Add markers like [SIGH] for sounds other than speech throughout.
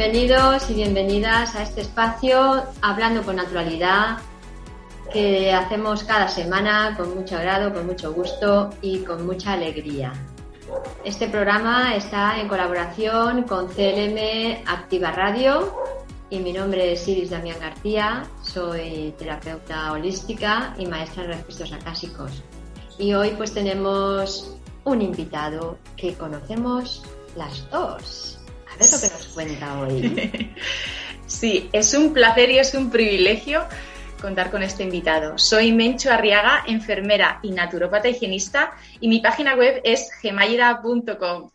bienvenidos y bienvenidas a este espacio Hablando con Naturalidad que hacemos cada semana con mucho agrado, con mucho gusto y con mucha alegría. Este programa está en colaboración con CLM Activa Radio y mi nombre es Iris Damián García, soy terapeuta holística y maestra en registros acásicos. Y hoy pues tenemos un invitado que conocemos las dos. Lo que nos cuenta hoy. [LAUGHS] Sí, es un placer y es un privilegio contar con este invitado. Soy Mencho Arriaga, enfermera y naturópata higienista y mi página web es gemayra.com.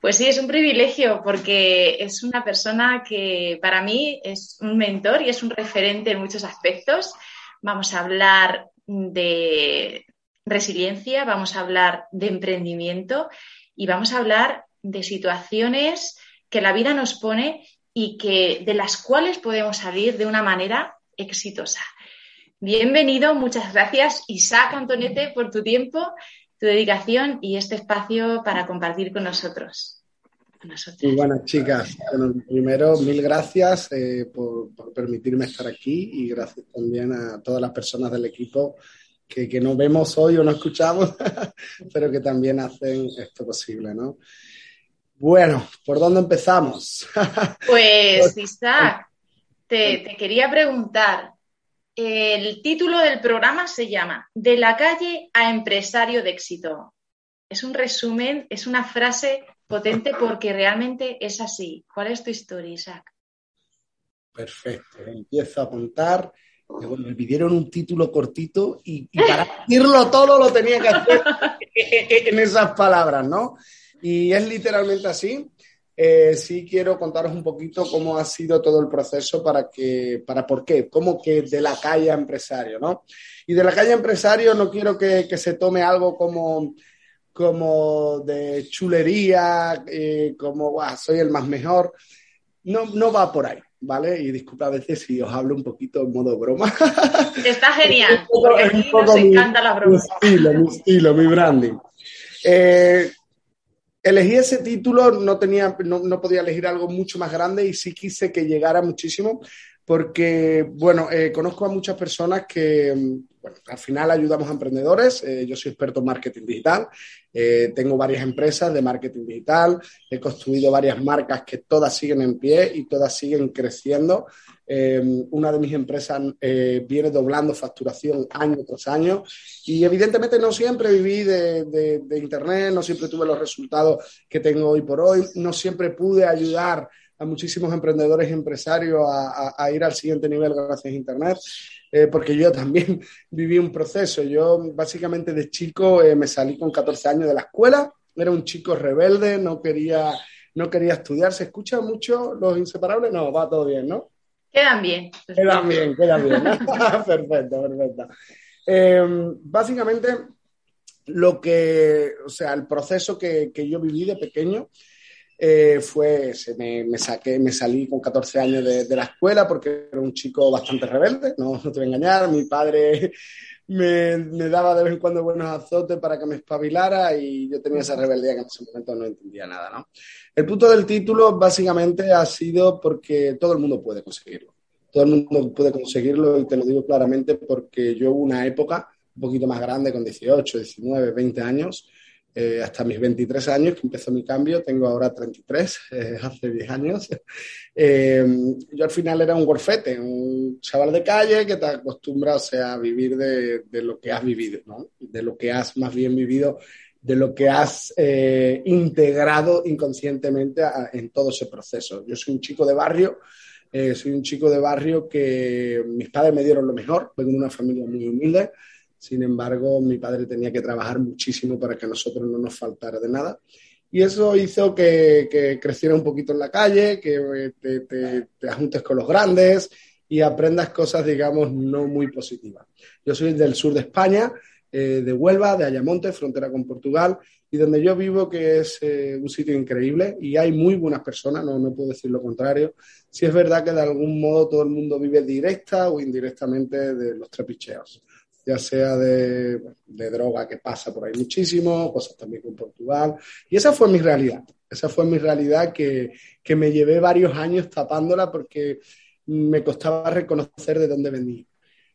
Pues sí, es un privilegio porque es una persona que para mí es un mentor y es un referente en muchos aspectos. Vamos a hablar de resiliencia, vamos a hablar de emprendimiento y vamos a hablar de situaciones que la vida nos pone y que de las cuales podemos salir de una manera exitosa. Bienvenido, muchas gracias Isaac Antonete por tu tiempo, tu dedicación y este espacio para compartir con nosotros. Muy buenas chicas. Bueno, primero, mil gracias eh, por, por permitirme estar aquí y gracias también a todas las personas del equipo que, que no vemos hoy o no escuchamos, [LAUGHS] pero que también hacen esto posible, ¿no? Bueno, ¿por dónde empezamos? [LAUGHS] Pues Isaac, te, te quería preguntar, el título del programa se llama De la calle a empresario de éxito. Es un resumen, es una frase potente porque realmente es así. ¿Cuál es tu historia, Isaac? Perfecto, empiezo a apuntar. Bueno, me pidieron un título cortito y, y para decirlo todo lo tenía que hacer [LAUGHS] en esas palabras, ¿no? Y es literalmente así. Eh, sí quiero contaros un poquito cómo ha sido todo el proceso para que, para por qué, cómo que de la calle a empresario, ¿no? Y de la calle a empresario no quiero que, que se tome algo como, como de chulería, eh, como, "Guau, soy el más mejor. No, no va por ahí, ¿vale? Y disculpa a veces si os hablo un poquito en modo broma. [LAUGHS] Está genial, [LAUGHS] porque aquí nos mi- encanta la mi estilo, mi estilo, mi branding. Eh, elegí ese título, no, tenía, no, no podía elegir algo mucho más grande y sí quise que llegara muchísimo porque, bueno, eh, conozco a muchas personas que, mm, al final ayudamos a emprendedores. eh, yo soy experto en marketing digital, eh, tengo varias empresas de marketing digital, he construido varias marcas que todas siguen en pie y todas siguen creciendo. Eh, una de mis empresas viene doblando facturación año tras año y evidentemente no siempre viví de, Internet, no siempre tuve los resultados que tengo hoy por hoy, no siempre pude ayudar muchísimos emprendedores y empresarios a, a- a ir al siguiente nivel gracias a Internet, eh, porque yo [LAUGHS] también viví un proceso. Yo básicamente de chico eh, me salí con 14 años de la escuela, era un chico rebelde, no quería, no quería estudiar. ¿Se escucha mucho los inseparables? No, va todo bien, ¿no? Quedan bien. Quedan bien, quedan bien. [LAUGHS] perfecto, perfecto. Eh, básicamente, lo que, o sea, el proceso que, que yo viví de pequeño eh, fue, se me, me saqué, me salí con 14 años de, la escuela porque era un chico bastante rebelde, no, no te voy a engañar, mi padre me, me daba de vez en cuando buenos azotes para que me espabilara y yo tenía esa rebeldía que en ese momento no entendía nada, ¿no? El punto del título básicamente ha sido porque todo el mundo puede conseguirlo. Todo el mundo puede conseguirlo y te lo digo claramente porque yo hubo una época un poquito más grande, con 18, 19, 20 años, eh, hasta mis 23 años, que empezó mi cambio, tengo ahora 33, [LAUGHS] eh, hace 10 años. [LAUGHS] Eh, yo al final era un gorfete, un chaval de calle que te acostumbra o sea, a vivir de, de lo que has vivido, ¿no? de lo que has más bien vivido, de lo que has eh, integrado inconscientemente a, en todo ese proceso. Yo soy un chico de barrio Eh, soy un chico de barrio que mis padres me dieron lo mejor, vengo de una familia muy humilde, sin embargo mi padre tenía que trabajar muchísimo para que a nosotros no nos faltara de nada. Y eso hizo que, que creciera un poquito en la calle, que eh, te, te, te ajuntes con los grandes y aprendas cosas, digamos, no muy positivas. Yo soy del sur de España, eh, de Huelva, de Ayamonte, frontera con Portugal, y donde yo vivo, que es eh, un sitio increíble, y hay muy buenas personas, no, no puedo decir lo contrario. Si es verdad que de algún modo todo el mundo vive directa o indirectamente de los trapicheos, ya sea de, de droga que pasa por ahí muchísimo, cosas también con Portugal, y esa fue mi realidad. Esa fue mi realidad que, que me llevé varios años tapándola porque me costaba reconocer de dónde venía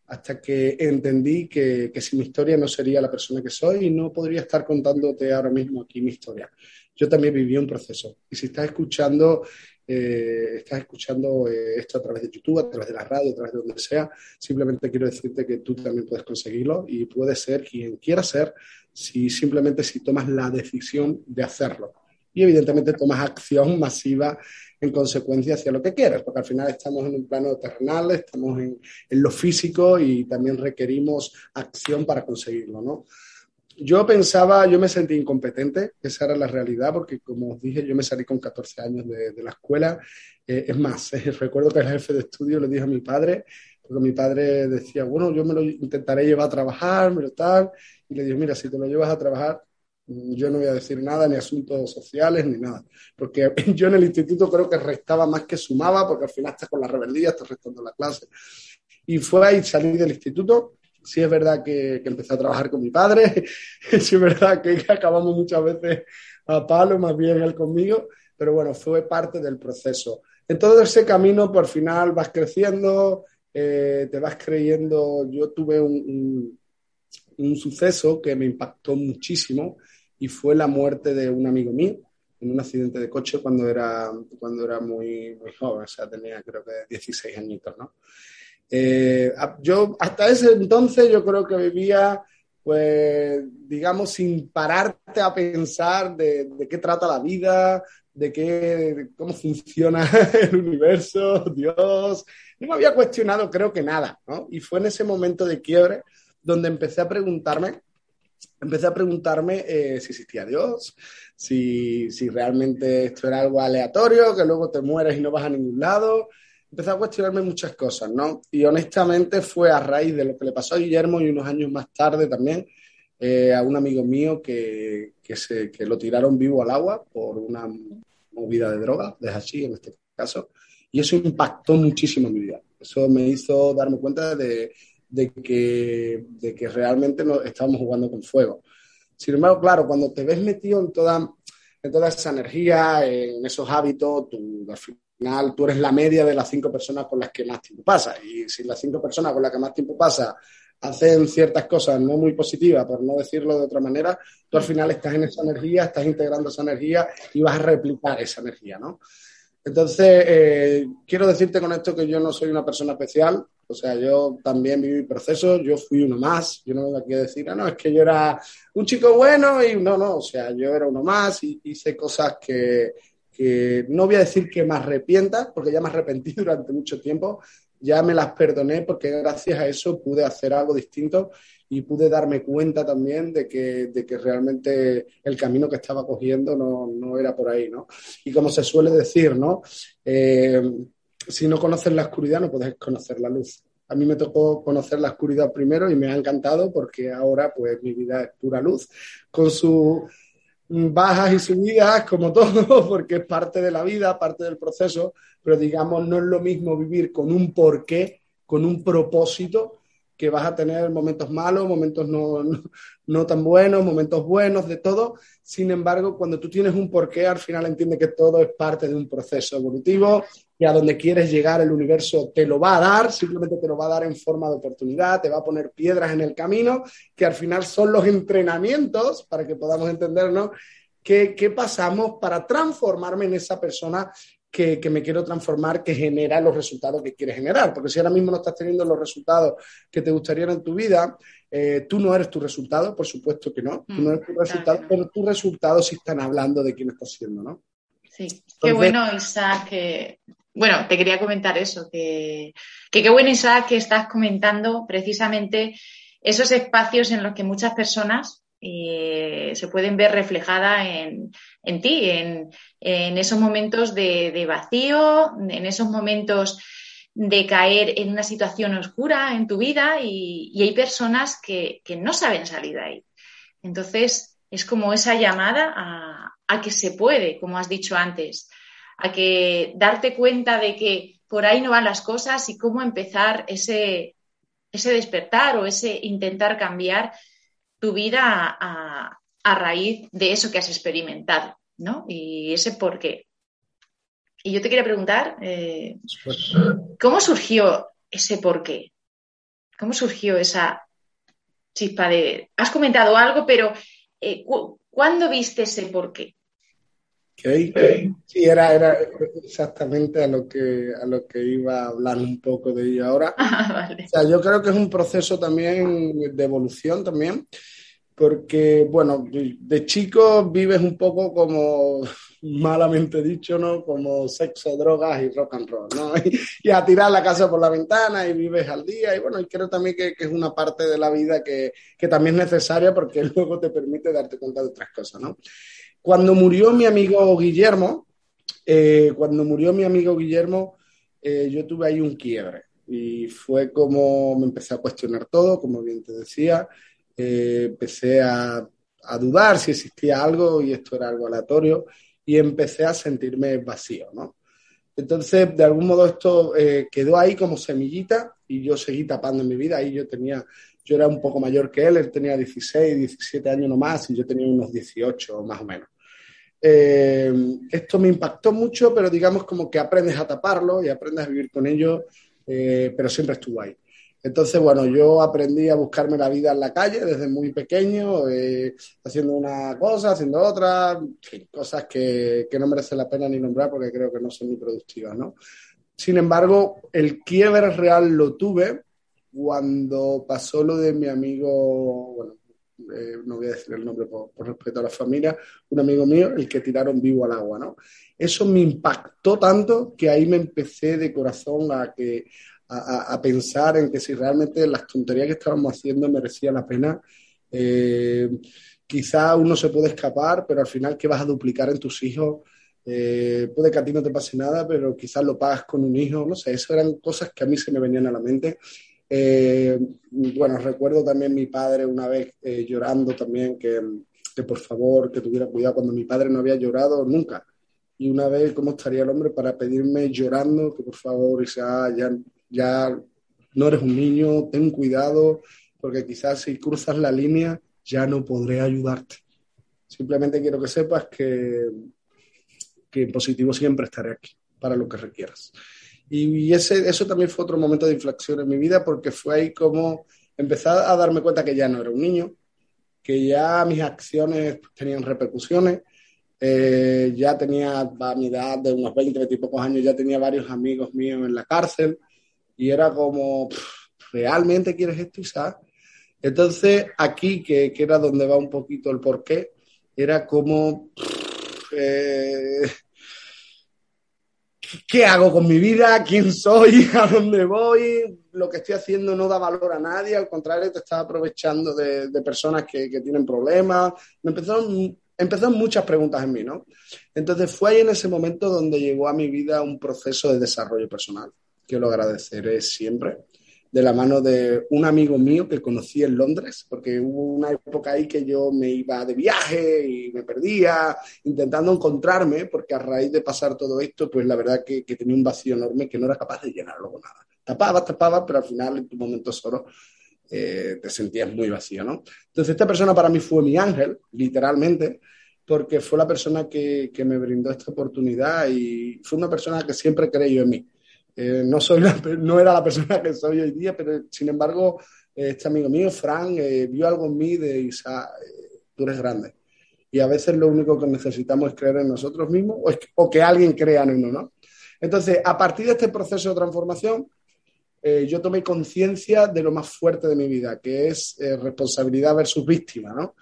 hasta que entendí que, que, sin mi historia no sería la persona que soy y no podría estar contándote ahora mismo aquí mi historia. Yo también viví un proceso y si estás escuchando, eh, estás escuchando eh, esto a través de YouTube, a través de la radio, a través de donde sea, simplemente quiero decirte que tú también puedes conseguirlo y puedes ser quien quiera ser si simplemente si tomas la decisión de hacerlo. Y evidentemente tomas acción masiva en consecuencia hacia lo que quieres, porque al final estamos en un plano terrenal, estamos en, en, lo físico y también requerimos acción para conseguirlo, ¿no? Yo pensaba, yo me sentí incompetente, esa era la realidad, porque como os dije, yo me salí con 14 años de, de la escuela. Eh, es más, eh, [LAUGHS] recuerdo que el jefe de estudio le dijo a mi padre, porque mi padre decía, bueno, yo me lo intentaré llevar a trabajar, me lo tal, y le dije, mira, si te lo llevas a trabajar, yo no voy a decir nada, ni asuntos sociales, ni nada. Porque [LAUGHS] yo en el instituto creo que restaba más que sumaba, porque al final estás con la rebeldía, estás restando la clase. Y fue ahí, salí del instituto. Sí es verdad que, que empecé a trabajar con mi padre, [LAUGHS] sí es verdad que acabamos muchas veces a palo, más bien él conmigo, pero bueno, fue parte del proceso. En todo ese camino, por final vas creciendo, eh, te vas creyendo. Yo tuve un, un, un suceso que me impactó muchísimo, y fue la muerte de un amigo mío en un accidente de coche cuando era, cuando era muy, muy joven, o sea, tenía creo que 16 añitos, ¿no? Eh, yo hasta ese entonces yo creo que vivía, pues, digamos, sin pararte a pensar de, de qué trata la vida, de qué, de cómo funciona [LAUGHS] el universo, Dios. No me había cuestionado, creo que nada, ¿no? Y fue en ese momento de quiebre donde empecé a preguntarme empecé a preguntarme eh, si existía Dios, si, si, realmente esto era algo aleatorio, que luego te mueres y no vas a ningún lado. Empecé a cuestionarme muchas cosas, ¿no? Y honestamente fue a raíz de lo que le pasó a Guillermo y unos años más tarde también eh, a un amigo mío que, que, se, que lo tiraron vivo al agua por una movida de droga, de hashish en este caso, y eso impactó muchísimo mi vida. Eso me hizo darme cuenta de, de que, de que realmente no, estábamos jugando con fuego. Sin embargo, claro, cuando te ves metido en toda, en toda esa energía, en esos hábitos, tú, al final tú eres la media de las cinco personas con las que más tiempo pasa. Y si las cinco personas con las que más tiempo pasa hacen ciertas cosas no muy positivas, por no decirlo de otra manera, tú al final estás en esa energía, estás integrando esa energía y vas a replicar esa energía, ¿no? Entonces, eh, quiero decirte con esto que yo no soy una persona especial, o sea, yo también viví procesos, yo fui uno más, yo no vengo aquí a decir, ah, no, es que yo era un chico bueno y no, no, o sea, yo era uno más y hice cosas que, no voy a decir que me arrepienta, porque ya me arrepentí [LAUGHS] durante mucho tiempo, ya me las perdoné porque gracias a eso pude hacer algo distinto y pude darme cuenta también de que, de que realmente el camino que estaba cogiendo no, no, era por ahí, ¿no? Y como se suele decir, ¿no? Eh, si no conoces la oscuridad no puedes conocer la luz. A mí me tocó conocer la oscuridad primero y me ha encantado porque ahora pues mi vida es pura luz, con sus bajas y subidas como todo, [LAUGHS] porque es parte de la vida, parte del proceso, pero digamos no es lo mismo vivir con un porqué, con un propósito, que vas a tener momentos malos, momentos no, no, tan buenos, momentos buenos, de todo. Sin embargo, cuando tú tienes un porqué, al final entiendes que todo es parte de un proceso evolutivo y a donde quieres llegar el universo te lo va a dar, simplemente te lo va a dar en forma de oportunidad, te va a poner piedras en el camino, que al final son los entrenamientos, para que podamos entendernos, que pasamos para transformarme en esa persona que, que, me quiero transformar, que genera los resultados que quieres generar. Porque si ahora mismo no estás teniendo los resultados que te gustarían en tu vida, eh, tú no eres tu resultado, por supuesto que no. Mm, tú no eres tu resultado, claro. pero tus resultados sí están hablando de quién estás siendo, ¿no? Sí, Entonces, qué bueno, Isaac, que bueno, te quería comentar eso, que, que qué bueno, Isaac, que estás comentando precisamente esos espacios en los que muchas personas eh, se pueden ver reflejadas en, en ti, en, en, esos momentos de, de, vacío, en esos momentos de caer en una situación oscura en tu vida y, y hay personas que, que, no saben salir de ahí. Entonces, es como esa llamada a, a que se puede, como has dicho antes, a que darte cuenta de que por ahí no van las cosas y cómo empezar ese, ese despertar o ese intentar cambiar tu vida a, raíz de eso que has experimentado, ¿no? Y ese por qué. Y yo te quería preguntar, eh, ¿cómo surgió ese por qué? ¿Cómo surgió esa chispa de... Has comentado algo, pero eh, ¿cuándo viste ese por qué? Okay. Sí, era, era exactamente a lo, que, a lo que iba a hablar un poco de ello ahora. [LAUGHS] Ah, vale. O sea, yo creo que es un proceso también de evolución también, porque, bueno, de chico vives un poco como, [LAUGHS] malamente dicho, ¿no? Como sexo, drogas y rock and roll, ¿no? [LAUGHS] Y, y a tirar la casa por la ventana y vives al día. Y bueno, y creo también que, que es una parte de la vida que, que también es necesaria porque luego te permite darte cuenta de otras cosas, ¿no? Cuando murió mi amigo Guillermo, eh, cuando murió mi amigo Guillermo, eh, yo tuve ahí un quiebre y fue como me empecé a cuestionar todo, como bien te decía, eh, empecé a, dudar si existía algo y esto era algo aleatorio y empecé a sentirme vacío, ¿no? Entonces, de algún modo esto quedó ahí como semillita y yo seguí tapando mi vida. Ahí yo tenía, yo era un poco mayor que él, él tenía 16, 17 años no más y yo tenía unos 18 más o menos. Eh, esto me impactó mucho, pero digamos como que aprendes a taparlo y aprendes a vivir con ello, eh, pero siempre estuvo ahí. Entonces, bueno, yo aprendí a buscarme la vida en la calle desde muy pequeño, eh, haciendo una cosa, haciendo otra, cosas que, que, no merecen la pena ni nombrar porque creo que no son ni productivas, ¿no? Sin embargo, el quiebre real lo tuve cuando pasó lo de mi amigo, bueno, eh, no voy a decir el nombre por, por, respeto a la familia, un amigo mío, el que tiraron vivo al agua, ¿no? Eso me impactó tanto que ahí me empecé de corazón a, que, a, a pensar en que si realmente las tonterías que estábamos haciendo merecían la pena. Eh, quizá uno se puede escapar, pero al final, ¿qué vas a duplicar en tus hijos? Eh, puede que a ti no te pase nada, pero quizás lo pagas con un hijo, no sé, esas eran cosas que a mí se me venían a la mente eh, bueno, recuerdo también mi padre una vez eh, llorando también que, que, por favor, que tuviera cuidado cuando mi padre no había llorado nunca. Y una vez, ¿cómo estaría el hombre para pedirme llorando que por favor, Isa, ya, ya no eres un niño, ten cuidado, porque quizás si cruzas la línea ya no podré ayudarte. Simplemente quiero que sepas que, que en positivo siempre estaré aquí para lo que requieras. Y ese, eso también fue otro momento de inflexión en mi vida porque fue ahí como empezar a darme cuenta que ya no era un niño, que ya mis acciones tenían repercusiones, eh, ya tenía a mi edad de unos 20, 20 y pocos años, ya tenía varios amigos míos en la cárcel y era como, ¿realmente quieres esto, Isaac? Entonces aquí, que, que, era donde va un poquito el porqué, era como... Eh, ¿qué hago con mi vida? ¿Quién soy? [LAUGHS] ¿A dónde voy? Lo que estoy haciendo no da valor a nadie, al contrario, te estás aprovechando de, de personas que, que, tienen problemas. Me empezaron, empezaron muchas preguntas en mí, ¿no? Entonces fue ahí en ese momento donde llegó a mi vida un proceso de desarrollo personal, que lo agradeceré siempre de la mano de un amigo mío que conocí en Londres, porque hubo una época ahí que yo me iba de viaje y me perdía, intentando encontrarme, porque a raíz de pasar todo esto, pues la verdad que, que tenía un vacío enorme que no era capaz de llenarlo con nada. Tapaba, tapaba, pero al final en tu momento solo eh, te sentías muy vacío, ¿no? Entonces esta persona para mí fue mi ángel, literalmente, porque fue la persona que, que me brindó esta oportunidad y fue una persona que siempre creyó en mí. Eh, no, soy no era la persona que soy hoy día, pero sin embargo, este amigo mío, Frank, eh, vio algo en mí de Isa, eh, tú eres grande. Y a veces lo único que necesitamos es creer en nosotros mismos o, es, o que alguien crea en uno, ¿no? Entonces, a partir de este proceso de transformación, eh, yo tomé conciencia de lo más fuerte de mi vida, que es responsabilidad versus víctima, ¿no?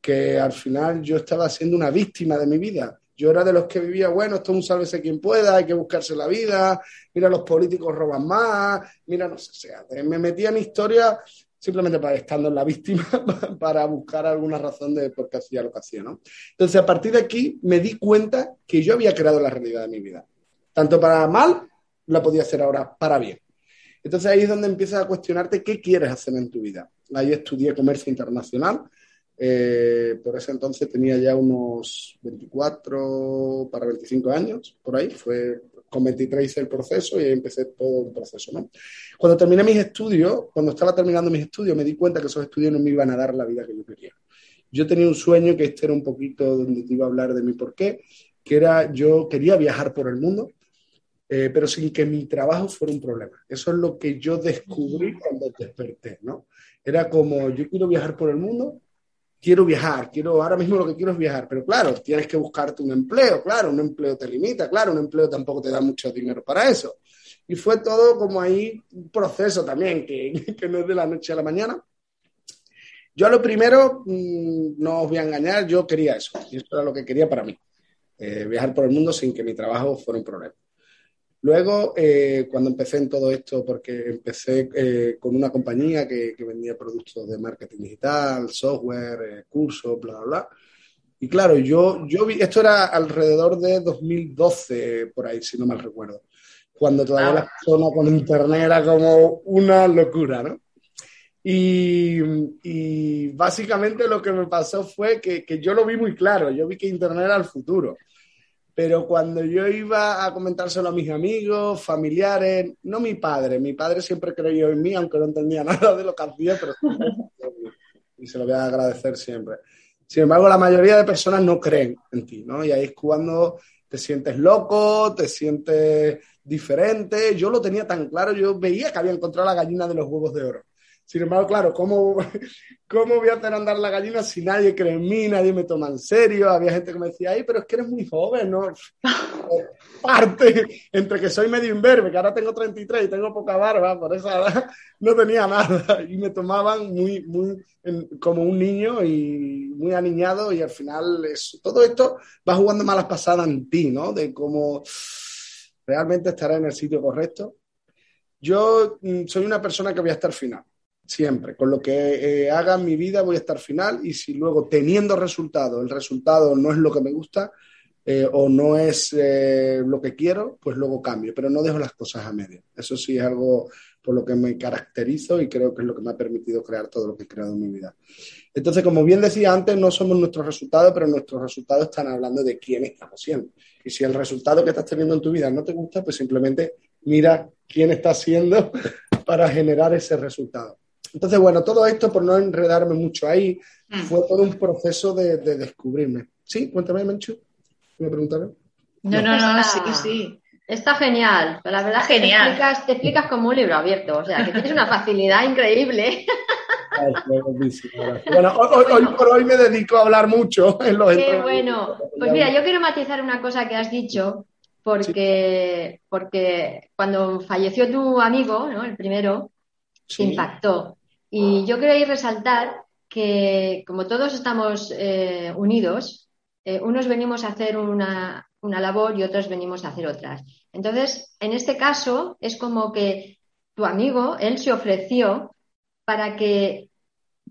Que al final yo estaba siendo una víctima de mi vida Yo era de los que vivía, bueno, esto es un sálvese quien pueda, hay que buscarse la vida, mira, los políticos roban más, mira, no sé, o sea, me metía en historia simplemente para estando en la víctima, [LAUGHS] para buscar alguna razón de por qué hacía lo que hacía, ¿no? Entonces, a partir de aquí, me di cuenta que yo había creado la realidad de mi vida. Tanto para mal, la podía hacer ahora para bien. Entonces ahí es donde empiezas a cuestionarte qué quieres hacer en tu vida. Ahí estudié comercio internacional. Eh, por ese entonces tenía ya unos 24 para 25 años, por ahí. Fue con 23 hice el proceso y ahí empecé todo el proceso. ¿no? Cuando terminé mis estudios, cuando estaba terminando mis estudios, me di cuenta que esos estudios no me iban a dar la vida que yo quería. Yo tenía un sueño que este era un poquito donde te iba a hablar de mi porqué, que era yo quería viajar por el mundo, eh, pero sin que mi trabajo fuera un problema. Eso es lo que yo descubrí cuando desperté, ¿no? Era como, yo quiero viajar por el mundo, quiero viajar, quiero, ahora mismo lo que quiero es viajar, pero claro, tienes que buscarte un empleo, claro, un empleo te limita, claro, un empleo tampoco te da mucho dinero para eso. Y fue todo como ahí un proceso también, que, [LAUGHS] que no es de la noche a la mañana. Yo a lo primero, mm, no os voy a engañar, yo quería eso, y eso era lo que quería para mí, eh, viajar por el mundo sin que mi trabajo fuera un problema. Luego, eh, cuando empecé en todo esto, porque empecé eh, con una compañía que, que, vendía productos de marketing digital, software, eh, cursos, bla, bla, bla. Y claro, yo, yo vi, esto era alrededor de 2012, por ahí, si no mal recuerdo, cuando todavía ah. la zona con internet era como una locura, ¿no? Y, y, básicamente lo que me pasó fue que, que yo lo vi muy claro, yo vi que internet era el futuro pero cuando yo iba a comentárselo a mis amigos, familiares, no mi padre, mi padre siempre creyó en mí, aunque no entendía [LAUGHS] nada de lo que hacía, pero y se lo voy a agradecer siempre. Sin embargo, la mayoría de personas no creen en ti, ¿no? Y ahí es cuando te sientes loco, te sientes diferente. Yo lo tenía tan claro, yo veía que había encontrado la gallina de los huevos de oro. Sin embargo, claro, ¿cómo, [LAUGHS] ¿cómo voy a hacer andar la gallina si nadie cree en mí, nadie me toma en serio? Había gente que me decía, ay, pero es que eres muy joven, ¿no? [LAUGHS] Parte entre que soy medio imberbe, que ahora tengo 33 y tengo poca barba, por esa edad no tenía nada. Y me tomaban muy, muy como un niño y muy aniñado y al final es, todo esto va jugando malas pasadas en ti, ¿no? De cómo realmente estará en el sitio correcto. Yo mm, soy una persona que voy a estar final siempre. Con lo que eh, haga en mi vida voy a estar final y si luego teniendo resultado, el resultado no es lo que me gusta eh, o no es eh, lo que quiero, pues luego cambio, pero no dejo las cosas a medio. Eso sí es algo por lo que me caracterizo y creo que es lo que me ha permitido crear todo lo que he creado en mi vida. Entonces, como bien decía antes, no somos nuestros resultados, pero nuestros resultados están hablando de quién estamos siendo. Y si el resultado que estás teniendo en tu vida no te gusta, pues simplemente mira quién está siendo [LAUGHS] para generar ese resultado. Entonces, bueno, todo esto, por no enredarme mucho ahí, mm. fue todo un proceso de, de descubrirme. ¿Sí? Cuéntame, Menchu. ¿Me preguntaron? No, no, no, sí, sí. Está genial, la verdad genial. Te explicas, te explicas, como un libro abierto, o sea, que tienes una facilidad increíble. bueno, hoy, hoy, por hoy me dedico a hablar mucho en los Qué bueno. Pues mira, yo quiero matizar una cosa que has dicho, porque, sí. porque cuando falleció tu amigo, ¿no? el primero, sí. impactó. Y yo quería resaltar que como todos estamos eh, unidos, eh, unos venimos a hacer una, una, labor y otros venimos a hacer otras. Entonces, en este caso, es como que tu amigo, él se ofreció para que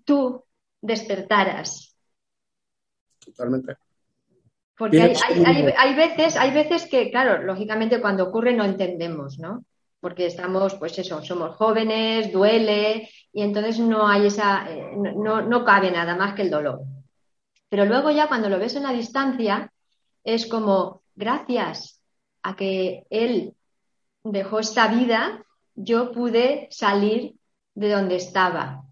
tú despertaras. Totalmente. Porque hay, hay, hay, hay, veces, hay veces que, claro, lógicamente cuando ocurre no entendemos, ¿no? porque estamos, pues eso, somos jóvenes, duele, y entonces no hay esa, eh, no, no cabe nada más que el dolor. Pero luego ya cuando lo ves en la distancia, es como, gracias a que él dejó esta vida, yo pude salir de donde estaba.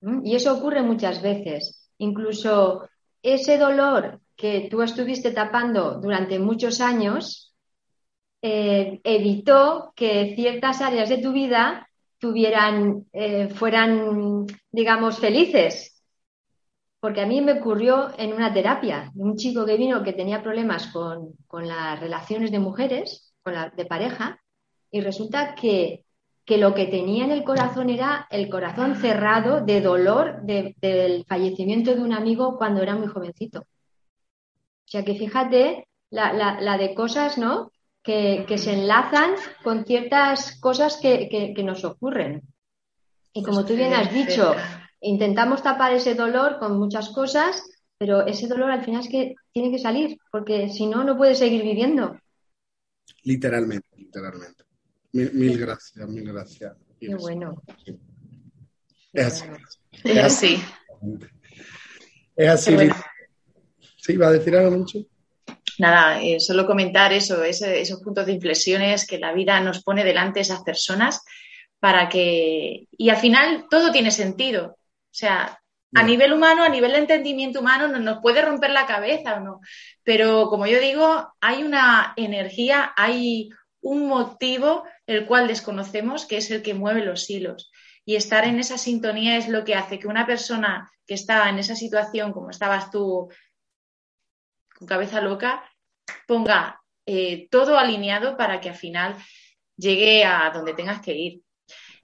¿Mm? Y eso ocurre muchas veces. Incluso ese dolor que tú estuviste tapando durante muchos años, eh, evitó que ciertas áreas de tu vida tuvieran, eh, fueran, digamos, felices. Porque a mí me ocurrió en una terapia, un chico que vino que tenía problemas con, con las relaciones de mujeres, con la, de pareja, y resulta que, que, lo que tenía en el corazón era el corazón cerrado de dolor de, del fallecimiento de un amigo cuando era muy jovencito. O sea que fíjate la- la de cosas, ¿no? Que, que se enlazan con ciertas cosas que, que- que nos ocurren. Y como tú bien has dicho, intentamos tapar ese dolor con muchas cosas, pero ese dolor al final es que tiene que salir, porque si no, no puedes seguir viviendo. Literalmente, literalmente. Mil, mil gracias, mil gracias. Qué bueno. Es así. Es así. Es así. Bueno. ¿Sí? ¿Va a decir algo, mucho? Nada, eh, solo comentar eso, ese- esos puntos de inflexiones que la vida nos pone delante esas personas para que... Y al final todo tiene sentido. O sea, a nivel humano, a nivel de entendimiento humano, no- nos puede romper la cabeza o no. Pero como yo digo, hay una energía, hay un motivo el cual desconocemos, que es el que mueve los hilos. Y estar en esa sintonía es lo que hace que una persona que está en esa situación, como estabas tú, con cabeza loca, ponga eh, todo alineado para que al final llegue a donde tengas que ir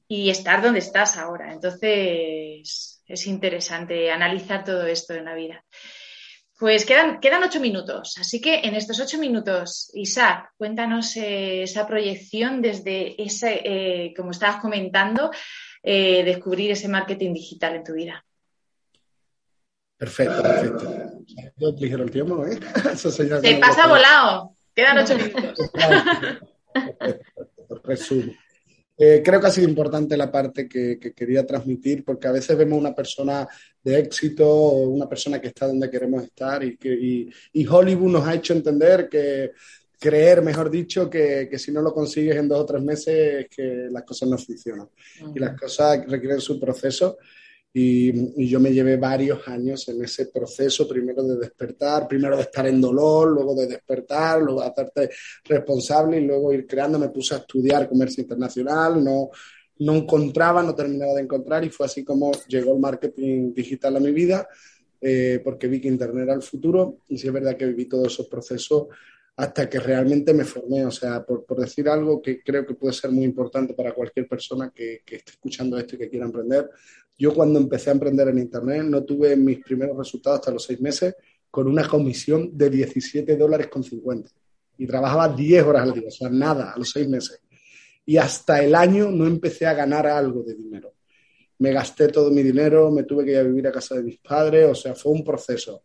y estar donde estás ahora. Entonces, es interesante analizar todo esto en la vida. Pues quedan, quedan ocho minutos, así que en estos ocho minutos, Isaac, cuéntanos eh, esa proyección desde ese, eh, como estabas comentando, descubrir ese marketing digital en tu vida. Perfecto, perfecto. Yo ligero el tiempo, ¿eh? Eso Se pasa volado, quedan ocho minutos. [LAUGHS] Resumo. Eh, creo que ha sido importante la parte que, que quería transmitir, porque a veces vemos una persona de éxito o una persona que está donde queremos estar y, que, y, y Hollywood nos ha hecho entender que creer, mejor dicho, que, que si no lo consigues en dos o tres meses es que las cosas no funcionan y las cosas requieren su proceso. Y, y yo me llevé varios años en ese proceso, primero de despertar, primero de estar en dolor, luego de despertar, luego de hacerte responsable y luego ir creando. Me puse a estudiar comercio internacional, no, no encontraba, no terminaba de encontrar y fue así como llegó el marketing digital a mi vida, eh, porque vi que Internet era el futuro y sí es verdad que viví todos esos procesos hasta que realmente me formé. O sea, por, por decir algo que creo que puede ser muy importante para cualquier persona que, que esté escuchando esto y que quiera emprender. Yo cuando empecé a emprender en Internet no tuve mis primeros resultados hasta los seis meses con una comisión de 17 dólares con 50. Y trabajaba 10 horas al día, o sea, nada, a los seis meses. Y hasta el año no empecé a ganar algo de dinero. Me gasté todo mi dinero, me tuve que ir a vivir a casa de mis padres, o sea, fue un proceso.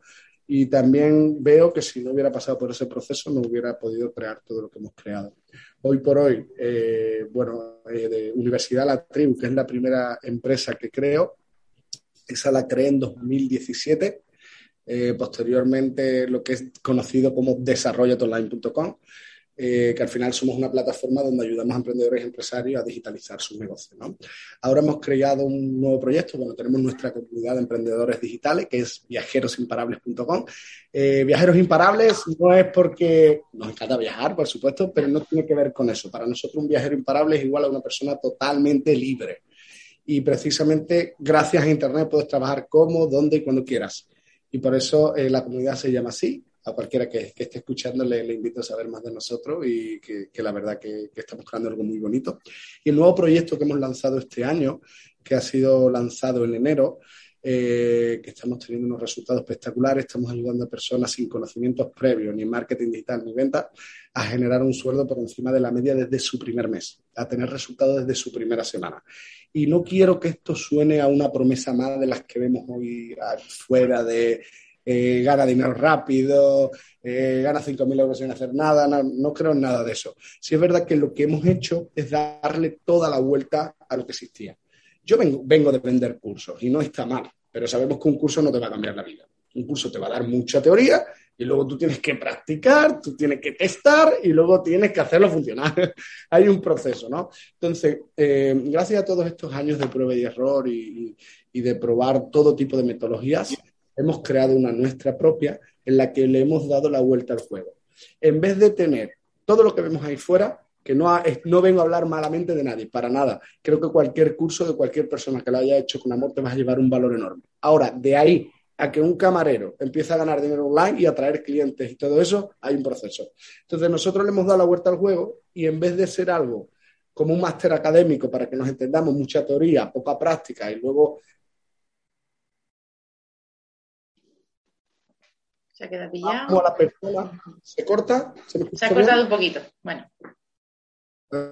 Y también veo que si no hubiera pasado por ese proceso no hubiera podido crear todo lo que hemos creado. Hoy por hoy, eh, bueno, eh, de Universidad La Tribu, que es la primera empresa que creo, esa la creé en 2017. Eh, posteriormente, lo que es conocido como desarrollotonline.com, eh, que al final somos una plataforma donde ayudamos a emprendedores y empresarios a digitalizar sus negocios. Ahora hemos creado un nuevo proyecto, bueno, tenemos nuestra comunidad de emprendedores digitales, que es viajerosimparables.com. Eh, viajeros imparables no es porque nos encanta viajar, por supuesto, pero no tiene que ver con eso. Para nosotros un viajero imparable es igual a una persona totalmente libre. Y precisamente gracias a Internet puedes trabajar como, donde y cuando quieras. Y por eso eh, la comunidad se llama así. A cualquiera que, esté escuchando le, invito a saber más de nosotros y que, la verdad que, estamos creando algo muy bonito. Y el nuevo proyecto que hemos lanzado este año, que ha sido lanzado en enero, eh, que estamos teniendo unos resultados espectaculares, estamos ayudando a personas sin conocimientos previos, ni marketing digital ni venta, a generar un sueldo por encima de la media desde su primer mes, a tener resultados desde su primera semana. Y no quiero que esto suene a una promesa más de las que vemos hoy fuera de eh, gana dinero rápido, eh, gana 5.000 euros sin hacer nada, no, creo en nada de eso. Sí es verdad que lo que hemos hecho es darle toda la vuelta a lo que existía. Yo vengo, vengo de vender cursos y no está mal, pero sabemos que un curso no te va a cambiar la vida. Un curso te va a dar mucha teoría y luego tú tienes que practicar, tú tienes que testar y luego tienes que hacerlo funcionar. [LAUGHS] Hay un proceso, ¿no? Entonces, eh, gracias a todos estos años de prueba y error y, y de probar todo tipo de metodologías, hemos creado una nuestra propia en la que le hemos dado la vuelta al juego. En vez de tener todo lo que vemos ahí fuera, que no, no vengo a hablar malamente de nadie, para nada. Creo que cualquier curso de cualquier persona que lo haya hecho con amor te va a llevar un valor enorme. Ahora, de ahí a que un camarero empiece a ganar dinero online y atraer clientes y todo eso, hay un proceso. Entonces, nosotros le hemos dado la vuelta al juego y en vez de ser algo como un máster académico para que nos entendamos, mucha teoría, poca práctica y luego Se ha quedado pillado. Vamos a la persona. ¿Se corta? ¿Se, me Se escucha ha bien? cortado un poquito. Bueno,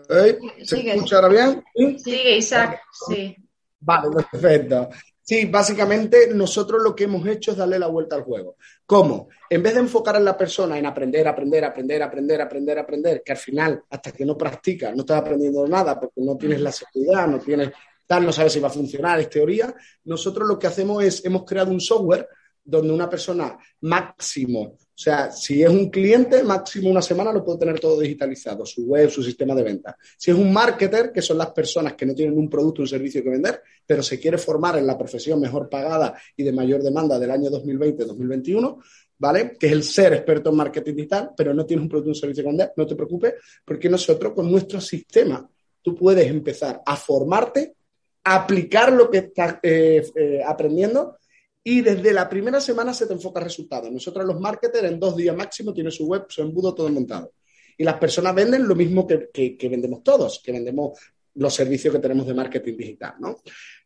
¿Eh? ¿Se Sigue. escucha ahora bien? ¿Sí? sigue Isaac. Sí. Vale, perfecto. Sí, básicamente nosotros lo que hemos hecho es darle la vuelta al juego. ¿Cómo? En vez de enfocar en la persona en aprender, aprender, aprender, aprender, aprender, aprender, que al final, hasta que no practicas, no estás aprendiendo nada porque no tienes la seguridad, no tienes tal, no sabes si va a funcionar, es teoría. Nosotros lo que hacemos es, hemos creado un software donde una persona máximo, o sea, si es un cliente, máximo una semana lo puede tener todo digitalizado, su web, su sistema de venta. Si es un marketer, que son las personas que no tienen un producto o un servicio que vender, pero se quiere formar en la profesión mejor pagada y de mayor demanda del año 2020-2021, ¿vale? Que es el ser experto en marketing digital, pero no tienes un producto o un servicio que vender, no te preocupes, porque nosotros con nuestro sistema tú puedes empezar a formarte, a aplicar lo que estás eh, eh, aprendiendo y desde la primera semana se te enfoca resultados. Nosotros los marketers en dos días máximo tienen su web, su embudo todo montado. Y las personas venden lo mismo que, que- que vendemos todos, que vendemos los servicios que tenemos de marketing digital, ¿no?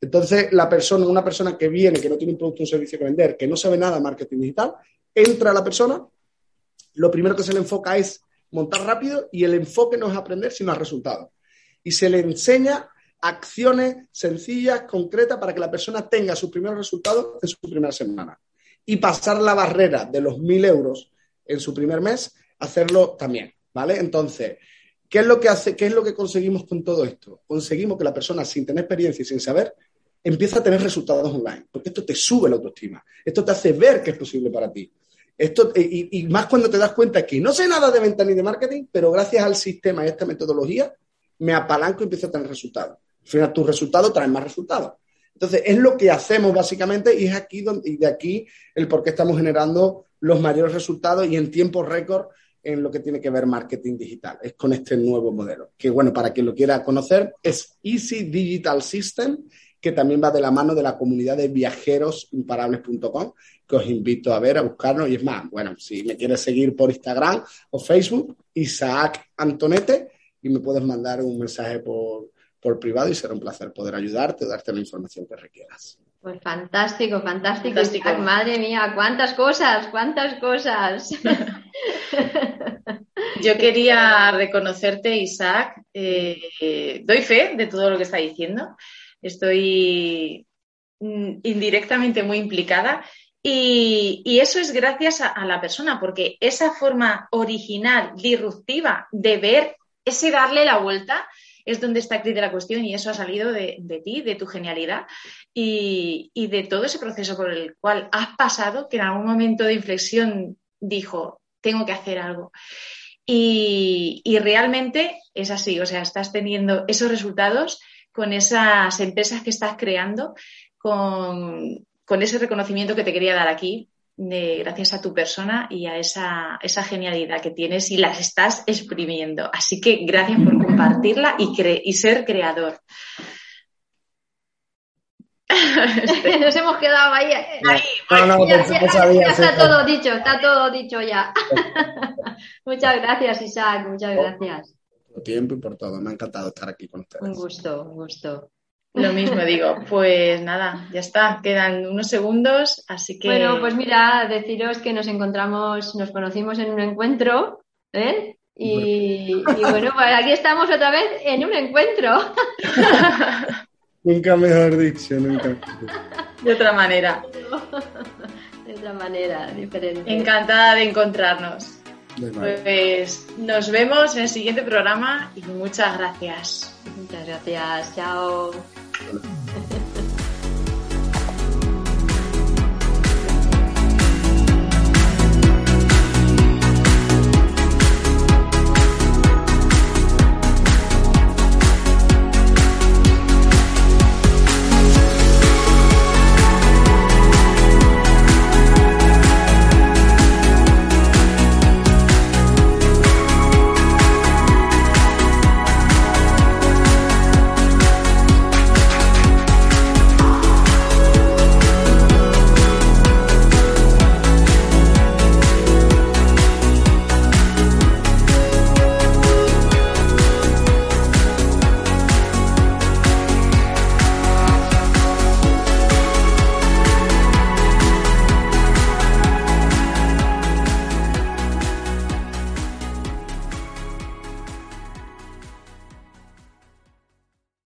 Entonces, la persona, una persona que viene, que no tiene un producto o un servicio que vender, que no sabe nada de marketing digital, entra a la persona, lo primero que se le enfoca es montar rápido y el enfoque no es aprender, sino a resultados. Y se le enseña acciones sencillas, concretas, para que la persona tenga sus primeros resultados en su primera semana. Y pasar la barrera de los mil euros en su primer mes, hacerlo también, ¿vale? Entonces, ¿qué es lo que hace, qué es lo que conseguimos con todo esto? Conseguimos que la persona, sin tener experiencia y sin saber, empieza a tener resultados online, porque esto te sube la autoestima, esto te hace ver que es posible para ti. Esto, y, y más cuando te das cuenta que no sé nada de venta ni de marketing, pero gracias al sistema y a esta metodología, me apalanco y empiezo a tener resultados. Final, tus resultados traen más resultados. Entonces, es lo que hacemos básicamente y es aquí donde, y de aquí el por qué estamos generando los mayores resultados y en tiempo récord en lo que tiene que ver marketing digital. Es con este nuevo modelo. Que bueno, para quien lo quiera conocer, es Easy Digital System, que también va de la mano de la comunidad de viajerosimparables.com, que os invito a ver, a buscarnos. Y es más, bueno, si me quieres seguir por Instagram o Facebook, Isaac Antonete, y me puedes mandar un mensaje por, por privado y será un placer poder ayudarte darte la información que requieras. Pues fantástico, fantástico. Fantástico. Isaac, madre mía, cuántas cosas, cuántas cosas. [LAUGHS] Yo quería reconocerte, Isaac. Eh, doy fe de todo lo que está diciendo. Estoy mm, indirectamente muy implicada. Y, y eso es gracias a, a la persona, porque esa forma original, disruptiva de ver, ese darle la vuelta, es donde está clic de la cuestión y eso ha salido de, de ti, de tu genialidad y, y de todo ese proceso por el cual has pasado, que en algún momento de inflexión dijo, tengo que hacer algo. Y, y realmente es así, o sea, estás teniendo esos resultados con esas empresas que estás creando, con, con ese reconocimiento que te quería dar aquí, de, gracias a tu persona y a esa, esa genialidad que tienes y las estás exprimiendo. Así que gracias por compartirla y, cre- y ser creador. [LAUGHS] Nos hemos quedado ahí. No, no, Ya, ya- no sabía, ya sí, está todo dicho, está todo dicho ya. [LAUGHS] muchas gracias, Isaac, muchas gracias. Por tiempo y por todo. Me ha encantado estar aquí con ustedes. Un gusto, un gusto. Lo mismo digo, pues nada, ya está, quedan unos segundos, así que... Bueno, pues mira, deciros que nos encontramos, nos conocimos en un encuentro, ¿eh? Y, y bueno, pues aquí estamos otra vez en un encuentro. [LAUGHS] Nunca mejor dicho, nunca. de otra manera. De otra manera, diferente. Encantada de encontrarnos. Pues nos vemos en el siguiente programa y muchas gracias. Muchas gracias, chao.